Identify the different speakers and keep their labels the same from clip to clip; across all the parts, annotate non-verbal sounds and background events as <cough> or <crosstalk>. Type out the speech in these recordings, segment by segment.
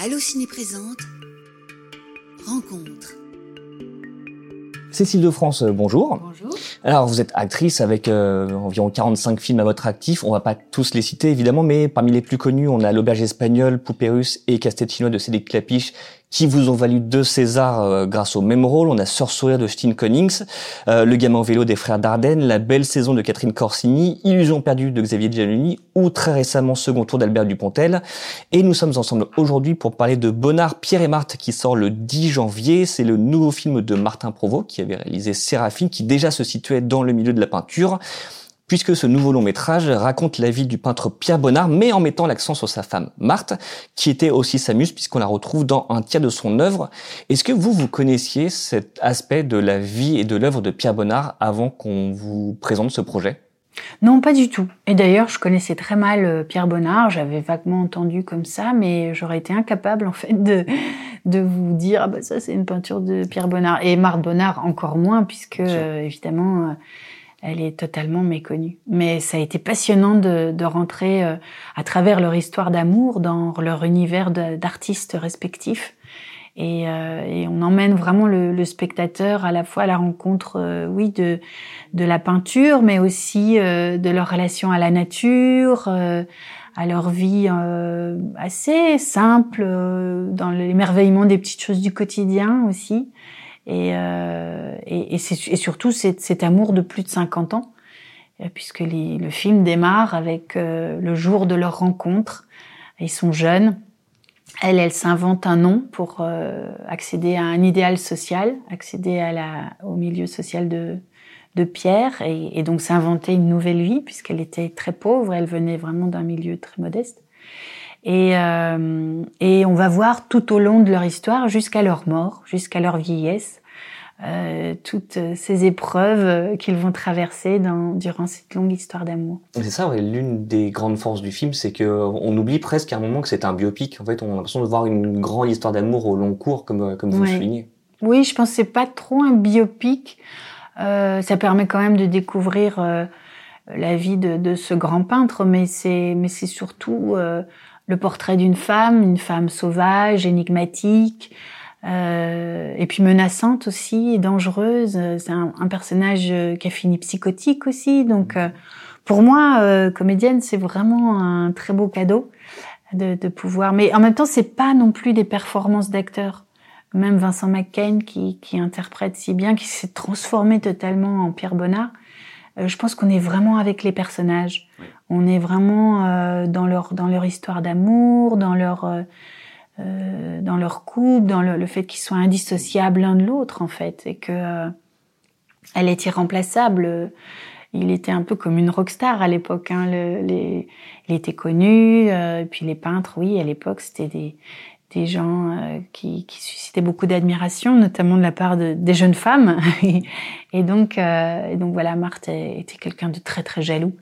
Speaker 1: Allo Ciné présente Rencontre.
Speaker 2: Cécile de France, euh, bonjour.
Speaker 3: Bonjour.
Speaker 2: Alors, vous êtes actrice avec euh, environ 45 films à votre actif. On va pas tous les citer, évidemment, mais parmi les plus connus, on a L'Auberge espagnole, Poupée russe et Casse-tête chinois de Cédric Clapiche, qui vous ont valu deux Césars euh, grâce au même rôle. On a Sœur sourire de Stine Connings, Le gamin en vélo des frères Dardenne, La belle saison de Catherine Corsini, Illusion perdue de Xavier Giannini ou très récemment Second tour d'Albert Dupontel. Et nous sommes ensemble aujourd'hui pour parler de Bonnard, Pierre et Marthe qui sort le 10 janvier. C'est le nouveau film de Martin Provost qui avait réalisé Séraphine qui déjà se situait dans le milieu de la peinture puisque ce nouveau long métrage raconte la vie du peintre Pierre Bonnard, mais en mettant l'accent sur sa femme Marthe, qui était aussi sa muse, puisqu'on la retrouve dans un tiers de son œuvre. Est-ce que vous, vous connaissiez cet aspect de la vie et de l'œuvre de Pierre Bonnard avant qu'on vous présente ce projet?
Speaker 3: Non, pas du tout. Et d'ailleurs, je connaissais très mal euh, Pierre Bonnard. J'avais vaguement entendu comme ça, mais j'aurais été incapable en fait de de vous dire ah bah ça c'est une peinture de Pierre Bonnard et Marthe Bonnard encore moins puisque euh, évidemment euh, elle est totalement méconnue. Mais ça a été passionnant de, de rentrer euh, à travers leur histoire d'amour dans leur univers d'artistes respectifs. Et, euh, et, on emmène vraiment le, le, spectateur à la fois à la rencontre, euh, oui, de, de la peinture, mais aussi de leur relation à la nature, à leur vie assez simple, dans l'émerveillement des petites choses du quotidien aussi. Et, euh, et, et, et, surtout cet, cet, amour de plus de 50 ans, euh, puisque les, le film démarre avec euh, le jour de leur rencontre. Ils sont jeunes. Elle, elle s'invente un nom pour euh, accéder à un idéal social, accéder à la, au milieu social de, de Pierre, et, et donc s'inventer une nouvelle vie, puisqu'elle était très pauvre. Elle venait vraiment d'un milieu très modeste. Et, euh, et, on va voir tout au long de leur histoire, jusqu'à leur mort, jusqu'à leur vieillesse, euh, toutes ces épreuves qu'ils vont traverser dans, durant cette longue histoire d'amour.
Speaker 2: C'est ça, ouais, l'une des grandes forces du film, c'est que on oublie presque à un moment que c'est un biopic. En fait, on a l'impression de voir une grande histoire d'amour au long cours, comme, comme vous le soulignez.
Speaker 3: Oui, je pense que c'est pas trop un biopic. Euh, ça permet quand même de découvrir euh, la vie de, de, ce grand peintre, mais c'est mais c'est surtout euh, le portrait d'une femme, une femme sauvage, énigmatique, euh, et puis menaçante aussi, dangereuse. C'est un, un, personnage qui a fini psychotique aussi. Donc, euh, pour moi, euh, comédienne, c'est vraiment un très beau cadeau de, de, pouvoir. Mais en même temps, c'est pas non plus des performances d'acteurs. Même Vincent McCain, qui, qui interprète si bien, qui s'est transformé totalement en Pierre Bonnard. Euh, je pense qu'on est vraiment avec les personnages. On est vraiment euh, dans leur dans leur histoire d'amour, dans leur euh, euh, dans leur couple, dans le, le fait qu'ils soient indissociables l'un de l'autre en fait, et que euh, elle est irremplaçable. Il était un peu comme une rockstar à l'époque. Hein. Le, les, il était connu. et puis les peintres, oui, à l'époque, c'était des des gens euh, qui, qui, suscitaient beaucoup d'admiration, notamment de la part de, des jeunes femmes. <laughs> et donc, euh, et donc voilà, Marthe était quelqu'un de très très jaloux.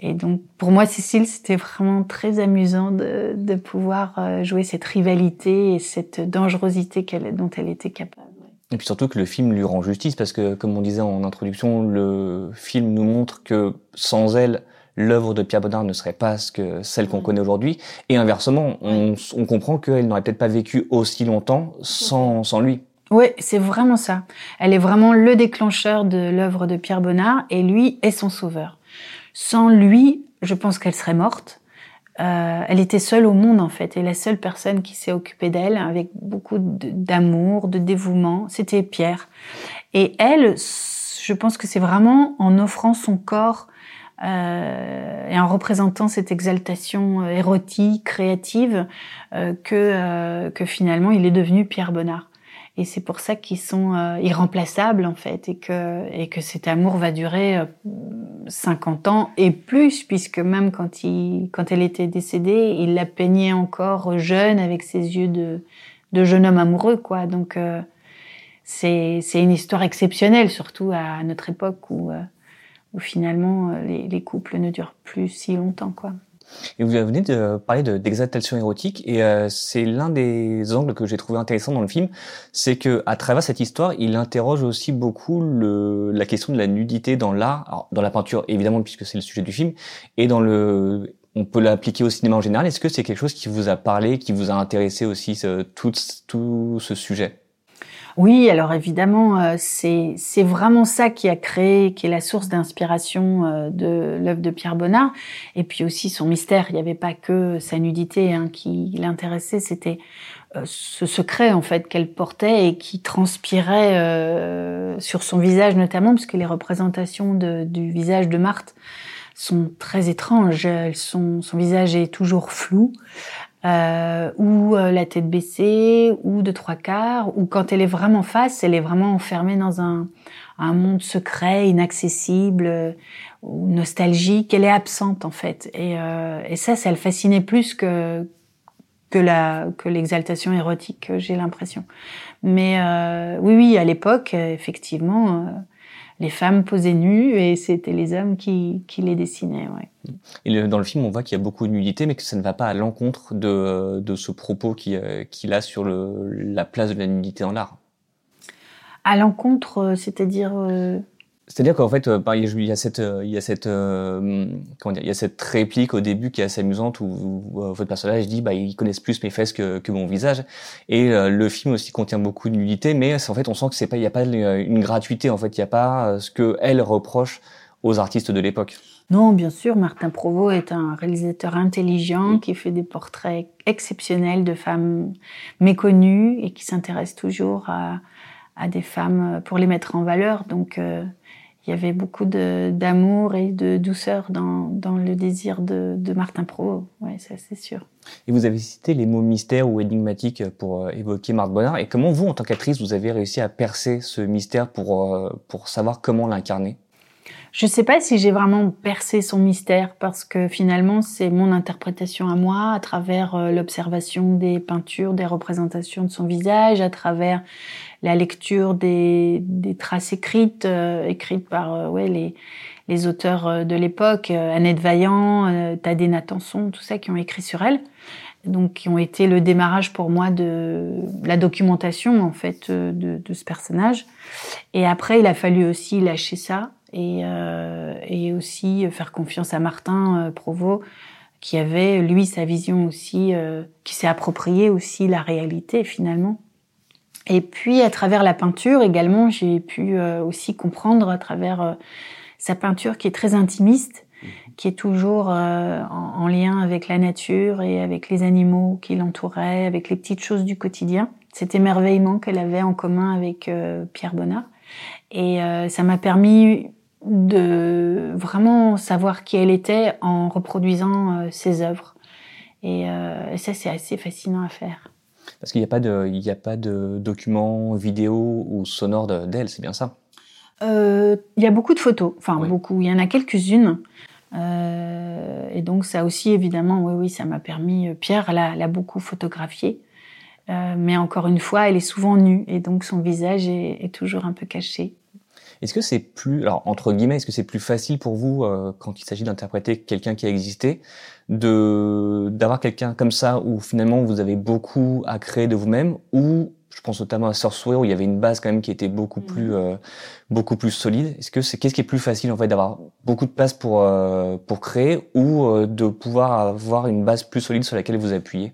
Speaker 3: Et donc pour moi, Cécile, c'était vraiment très amusant de, de pouvoir euh, jouer cette rivalité et cette dangerosité dont elle était capable.
Speaker 2: Et puis surtout que le film lui rend justice parce que, comme on disait en introduction, le film nous montre que sans elle, l'œuvre de Pierre Bonnard ne serait pas ce que celle qu'on mm. connaît aujourd'hui. Et inversement, on, on comprend qu'elle n'aurait peut-être pas vécu aussi longtemps sans, sans lui.
Speaker 3: Oui, c'est vraiment ça. Elle est vraiment le déclencheur de l'œuvre de Pierre Bonnard et lui est son sauveur. Sans lui, je pense qu'elle serait morte. Euh, elle était seule au monde en fait et la seule personne qui s'est occupée d'elle avec beaucoup d'amour, de, dévouement, c'était Pierre. Et elle, je pense que c'est vraiment en offrant son corps euh, et en représentant cette exaltation euh, érotique, créative, euh, que, euh, que finalement il est devenu Pierre Bonnard. Et c'est pour ça qu'ils sont euh, irremplaçables en fait, et que, et que cet amour va durer 50 ans et plus, puisque même quand, il, quand elle était décédée, il la peignait encore jeune avec ses yeux de, de jeune homme amoureux, quoi. Donc c'est une histoire exceptionnelle, surtout à notre époque où où finalement euh, les, les, couples ne durent plus si longtemps, quoi.
Speaker 2: Et vous venez de parler d'exaltation érotique, et euh, c'est l'un des angles que j'ai trouvé intéressant dans le film, c'est que à travers cette histoire, il interroge aussi beaucoup le, la question de la nudité dans l'art, dans la peinture évidemment puisque c'est le sujet du film, et dans le on peut l'appliquer au cinéma en général. Est-ce que c'est quelque chose qui vous a parlé, qui vous a intéressé aussi, tout, tout ce sujet?
Speaker 3: Oui, alors évidemment, euh, c'est vraiment ça qui a créé, qui est la source d'inspiration euh, de l'œuvre de Pierre Bonnard, et puis aussi son mystère. Il n'y avait pas que sa nudité hein, qui l'intéressait, c'était euh, ce secret en fait qu'elle portait et qui transpirait sur son visage notamment, puisque les représentations du visage de Marthe sont très étranges. Son visage est toujours flou euh, ou euh, la tête baissée, ou de trois quarts, ou quand elle est vraiment face, elle est vraiment enfermée dans un, un monde secret, inaccessible, euh, ou nostalgique. Elle est absente en fait. Et, euh, et ça, ça le fascinait plus que que la que l'exaltation érotique, j'ai l'impression. Mais euh, oui, oui, à l'époque, effectivement les femmes posaient nues et c'était les hommes qui, qui les dessinaient. Ouais.
Speaker 2: Et dans le film, on voit qu'il y a beaucoup de nudité, mais que ça ne va pas à l'encontre de, de ce propos euh, qu'il a sur le, la place de la nudité en l'art.
Speaker 3: À l'encontre, euh, c'est-à-dire euh,
Speaker 2: c'est-à-dire qu'en fait, euh, il y a cette, euh, il y a cette, euh, comment dire, il y a cette réplique au début qui est assez amusante où, votre personnage dit, bah, ils connaissent plus mes fesses que, que mon visage. Et le film aussi contient beaucoup de nudité, mais en fait, on sent que c'est pas, il n'y a pas une gratuité. En fait, il n'y a pas ce que elle reproche aux artistes de l'époque.
Speaker 3: Non, bien sûr, Martin Provost est un réalisateur intelligent qui fait des portraits exceptionnels de femmes méconnues et qui s'intéresse toujours à, à, des femmes pour les mettre en valeur. Donc, il y avait beaucoup d'amour et de douceur dans, dans le désir de, de Martin Pro. Ouais, ça c'est sûr.
Speaker 2: Et vous avez cité les mots mystère ou énigmatique pour euh, évoquer Marc Bonnard. Et comment vous, en tant qu'actrice, vous avez réussi à percer ce mystère pour, euh, pour savoir comment l'incarner?
Speaker 3: Je ne sais pas si j'ai vraiment percé son mystère parce que finalement c'est mon interprétation à moi à travers euh, l'observation des peintures, des représentations de son visage, à travers la lecture des, des traces écrites, euh, écrites par euh, ouais, les, les auteurs de l'époque, Annette Vaillant, Tadé Natanson, tout ça qui ont écrit sur elle, donc qui ont été le démarrage pour moi de la documentation en fait de, de ce personnage. Et après, il a fallu aussi lâcher ça et, euh, et aussi faire confiance à Martin euh, Provost qui avait lui sa vision aussi, euh, qui s'est approprié aussi la réalité finalement. Et puis à travers la peinture également, j'ai pu euh, aussi comprendre à travers euh, sa peinture qui est très intimiste, qui est toujours en, en, lien avec la nature et avec les animaux qui l'entouraient, avec les petites choses du quotidien. Cet émerveillement qu'elle avait en commun avec Pierre Bonnard. Et ça m'a permis de vraiment savoir qui elle était en reproduisant euh, ses œuvres. Euh, et, ça, c'est assez fascinant à faire.
Speaker 2: Parce qu'il n'y a pas de, il n'y a pas de documents vidéo ou sonores d'elle, c'est bien ça?
Speaker 3: Euh, Il y a beaucoup de photos, enfin beaucoup. Il y en a quelques-unes. et donc ça aussi, évidemment, oui, oui, ça m'a permis. Pierre l'a beaucoup photographié, mais encore une fois, elle est souvent nue et donc son visage est toujours un peu caché.
Speaker 2: Est-ce que c'est plus, alors entre guillemets, est-ce que c'est plus facile pour vous euh, quand il s'agit d'interpréter quelqu'un qui a existé, de d'avoir quelqu'un comme ça où finalement vous avez beaucoup à créer de vous-même, ou je pense notamment à Sourceware où il y avait une base quand même qui était beaucoup plus mm. euh, beaucoup plus solide. Est-ce que c'est qu'est-ce qui est plus facile en fait d'avoir beaucoup de place pour euh, pour créer ou de pouvoir avoir une base plus solide sur laquelle vous appuyez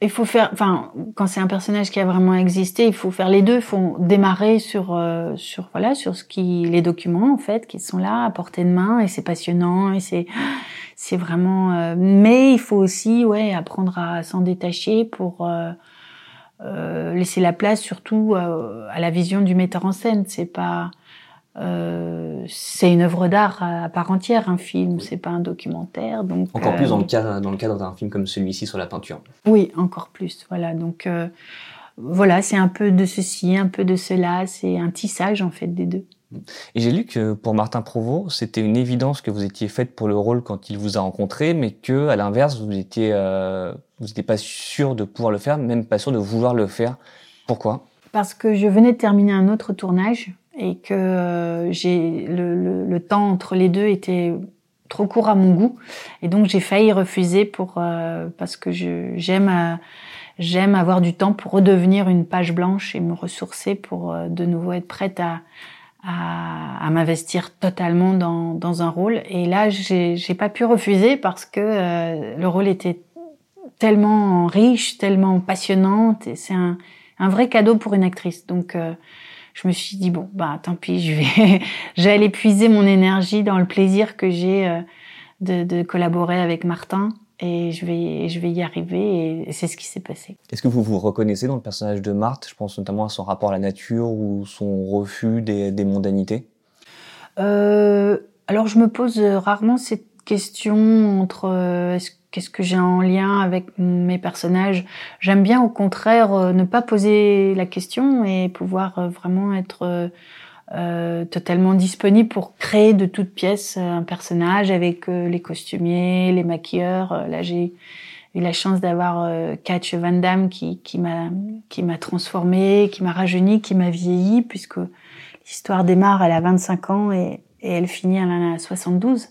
Speaker 3: il faut faire, enfin, quand c'est un personnage qui a vraiment existé, il faut faire les deux. Il faut démarrer sur, euh, sur voilà, sur ce qui, les documents en fait, qui sont là à portée de main, et c'est passionnant, et c'est, c'est vraiment. Euh, mais il faut aussi, ouais, apprendre à s'en détacher pour euh, laisser la place, surtout à la vision du metteur en scène. C'est pas euh, c'est une œuvre d'art à part entière, un film, c'est pas un documentaire. Donc
Speaker 2: encore plus dans le euh, cadre dans le cadre d'un film comme celui-ci sur la peinture.
Speaker 3: Oui, encore plus. Voilà, donc euh, voilà, c'est un peu de ceci, un peu de cela, c'est un tissage en fait des deux.
Speaker 2: Et j'ai lu que pour Martin Provost, c'était une évidence que vous étiez faite pour le rôle quand il vous a rencontré, mais que à l'inverse, vous étiez vous n'étiez pas sûr de pouvoir le faire, même pas sûr de vouloir le faire. Pourquoi?
Speaker 3: Parce que je venais de terminer un autre tournage et que euh, j'ai le, le, temps entre les deux était trop court à mon goût et donc j'ai failli refuser pour euh, parce que j'aime euh, j'aime avoir du temps pour redevenir une page blanche et me ressourcer pour de nouveau être prête à à, à m'investir totalement dans, dans un rôle. Et là, j'ai pas pu refuser parce que euh, le rôle était tellement riche, tellement passionnante, et c'est un, un, vrai cadeau pour une actrice. Donc, euh, je me suis dit bon, bah tant pis, je vais, <laughs> j'allais puiser mon énergie dans le plaisir que j'ai euh, de, de, collaborer avec Martin et je vais, je vais y arriver et c'est ce qui s'est passé.
Speaker 2: Est-ce que vous vous reconnaissez dans le personnage de Marthe? Je pense notamment à son rapport à la nature ou son refus des, des mondanités.
Speaker 3: Euh, alors je me pose rarement cette question entre euh, qu'est-ce que j'ai en lien avec mes personnages. J'aime bien au contraire euh, ne pas poser la question et pouvoir euh, vraiment être euh, totalement disponible pour créer de toutes pièces un personnage avec euh, les costumiers, les maquilleurs. là, j'ai eu la chance d'avoir euh, Catch Van Damme qui, qui m'a qui m'a transformée, qui m'a rajeuni, qui m'a vieilli, puisque l'histoire démarre, elle a 25 ans et, et elle finit à 72.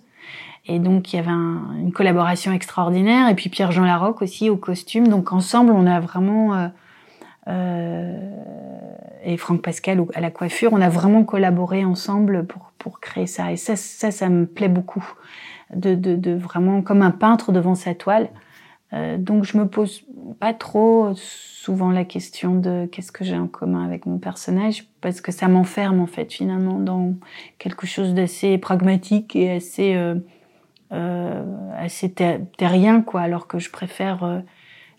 Speaker 3: Et donc il y avait une collaboration extraordinaire. Et puis Pierre-Jean Larocque aussi au costume. Donc ensemble, on a vraiment euh, euh, et Franck Pascal à la coiffure, on a vraiment collaboré ensemble pour, pour créer ça. Et ça, ça, ça me plaît beaucoup, de, de, de vraiment comme un peintre devant sa toile. Euh, donc je me pose pas trop souvent la question de qu'est-ce que j'ai en commun avec mon personnage parce que ça m'enferme en fait finalement dans quelque chose d'assez pragmatique et assez euh, euh, assez terrien quoi alors que je préfère euh,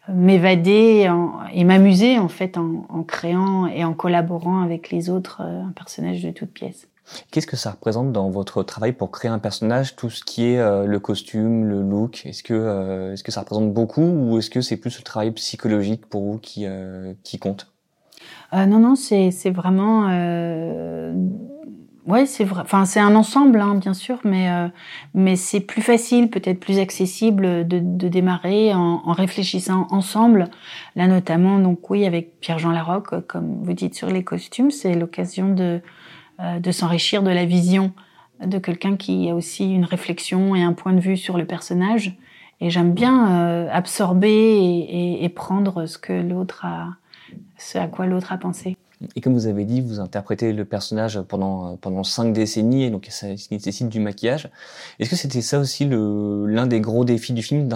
Speaker 3: m'évader et m'amuser en fait en, en, créant et en collaborant avec les autres euh, un personnage de toute pièce.
Speaker 2: Qu'est-ce que ça représente dans votre travail pour créer un personnage, tout ce qui est euh, le costume, le look? Est-ce que euh, est-ce que ça représente beaucoup ou est-ce que c'est plus le travail psychologique pour vous qui qui compte?
Speaker 3: Non non c'est c'est vraiment Ouais, c'est vrai. Enfin, c'est un ensemble, hein, bien sûr, mais euh, mais c'est plus facile, peut-être plus accessible de, de démarrer en, en, réfléchissant ensemble. Là, notamment, donc oui, avec Pierre-Jean Larocque, comme vous dites sur les costumes, c'est l'occasion de euh, de s'enrichir de la vision de quelqu'un qui a aussi une réflexion et un point de vue sur le personnage. Et j'aime bien euh, absorber et, et, et prendre ce que l'autre a, ce à quoi l'autre a pensé.
Speaker 2: Et comme vous avez dit, vous interprétez le personnage pendant pendant cinq décennies, et donc ça nécessite du maquillage. Est-ce que c'était ça aussi l'un des gros défis du film,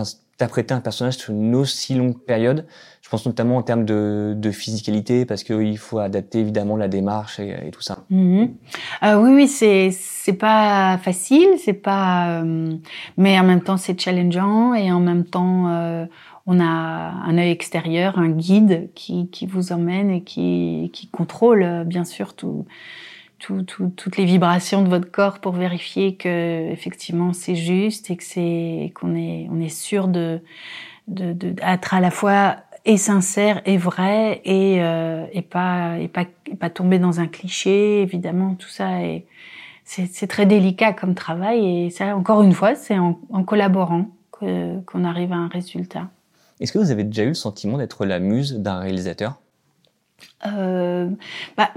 Speaker 2: d'interpréter un personnage sur une aussi longue période Je pense notamment en termes de, physicalité, parce qu'il faut adapter évidemment la démarche et, tout ça.
Speaker 3: Mmh. Euh, oui, oui, c'est c'est pas facile, c'est pas, euh, mais en même temps c'est challengeant et en même temps euh, on a un œil extérieur, un guide qui, qui vous emmène et qui, qui contrôle bien sûr tout, tout, tout, toutes les vibrations de votre corps pour vérifier que effectivement c'est juste et que c'est qu'on est on est sûr de de d'être à la fois et sincère et vrai et euh, et pas et pas et pas tomber dans un cliché évidemment tout ça et c'est très délicat comme travail et ça encore une fois c'est en, en collaborant qu'on arrive à un résultat.
Speaker 2: Est-ce que vous avez déjà eu le sentiment d'être la muse d'un réalisateur?
Speaker 3: Euh, bah,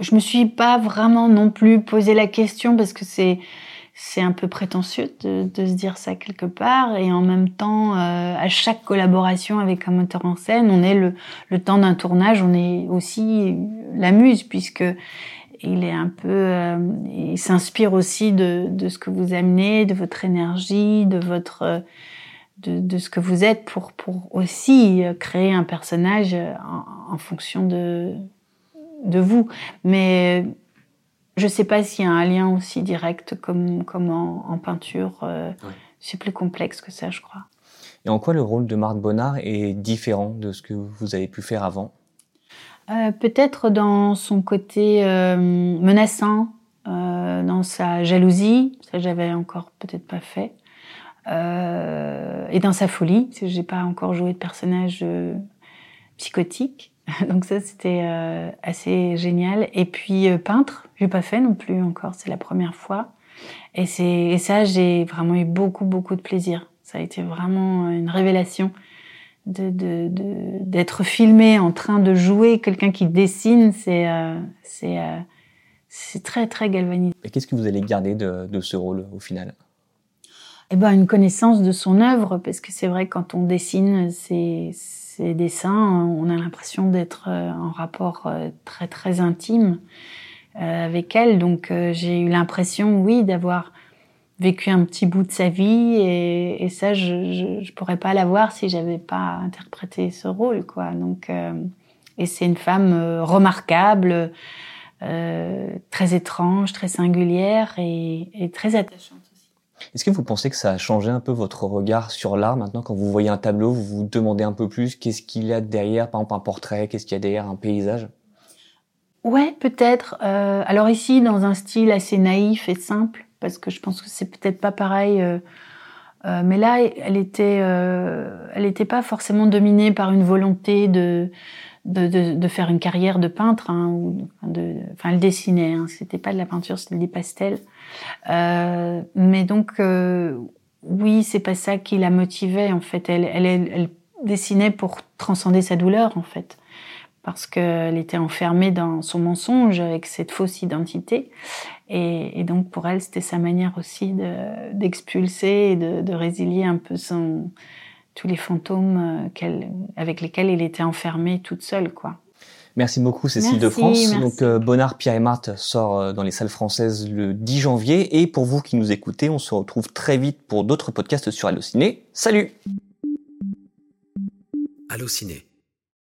Speaker 3: Je me suis pas vraiment non plus posé la question parce que c'est c'est un peu prétentieux de, de, se dire ça quelque part. Et en même temps euh, à chaque collaboration avec un moteur en scène on est le, le temps d'un tournage on est aussi la muse puisque il est un peu euh, il s'inspire aussi de, de ce que vous amenez de votre énergie de votre de, de, ce que vous êtes pour, pour aussi créer un personnage en, en fonction de, de vous. Mais je sais pas s'il y a un lien aussi direct comme, comme en, en peinture. Euh, ouais. C'est plus complexe que ça, je crois.
Speaker 2: Et en quoi le rôle de Marthe Bonnard est différent de ce que vous avez pu faire avant?
Speaker 3: Euh, Peut-être dans son côté euh, menaçant, dans sa jalousie. Ça, j'avais encore peut-être pas fait. Et dans sa folie, parce que j'ai pas encore joué de personnage psychotique. <laughs> Donc ça, c'était euh, assez génial. Et puis euh, peintre, j'ai pas fait non plus encore. C'est la première fois. Et c'est et ça, j'ai vraiment eu beaucoup beaucoup de plaisir. Ça a été vraiment une révélation d'être de, de, filmé en train de jouer quelqu'un qui dessine. C'est euh, c'est euh, c'est très très galvanisant.
Speaker 2: Et qu'est-ce que vous allez garder de, de ce rôle au final?
Speaker 3: Eh ben, une connaissance de son œuvre, parce que c'est vrai quand on dessine ses, ses dessins, on a l'impression d'être en rapport très très intime avec elle. Donc j'ai eu l'impression, oui, d'avoir vécu un petit bout de sa vie et, et ça je, je, je, pourrais pas l'avoir si j'avais pas interprété ce rôle quoi donc euh, et c'est une femme euh, remarquable euh, très étrange très singulière et, et très attachante
Speaker 2: est-ce que vous pensez que ça a changé un peu votre regard sur l'art maintenant quand vous voyez un tableau vous vous demandez un peu plus qu'est-ce qu'il y a derrière par exemple un portrait qu'est-ce qu'il y a derrière un paysage?
Speaker 3: Ouais peut-être euh, alors ici dans un style assez naïf et simple parce que je pense que c'est peut-être pas pareil. Euh, euh, mais là, elle était, euh, elle n'était pas forcément dominée par une volonté de de, de, de faire une carrière de peintre, hein, ou de, enfin, elle dessinait. Hein, c'était pas de la peinture, c'était des pastels. Euh, mais donc, euh, oui, c'est pas ça qui la motivait en fait. Elle, dessinait pour transcender sa douleur en fait parce qu'elle était enfermée dans son mensonge avec cette fausse identité. Et, donc pour elle, c'était sa manière aussi d'expulser et de, de, résilier un peu tous les fantômes euh, avec lesquels elle était enfermée toute seule. quoi.
Speaker 2: Merci beaucoup Cécile merci, de France. Merci. Donc euh, Bonnard, Pierre et Marthe sort euh, dans les salles françaises le 10 janvier. Et pour vous qui nous écoutez, on se retrouve très vite pour d'autres podcasts sur Allociné. Salut
Speaker 1: Allociné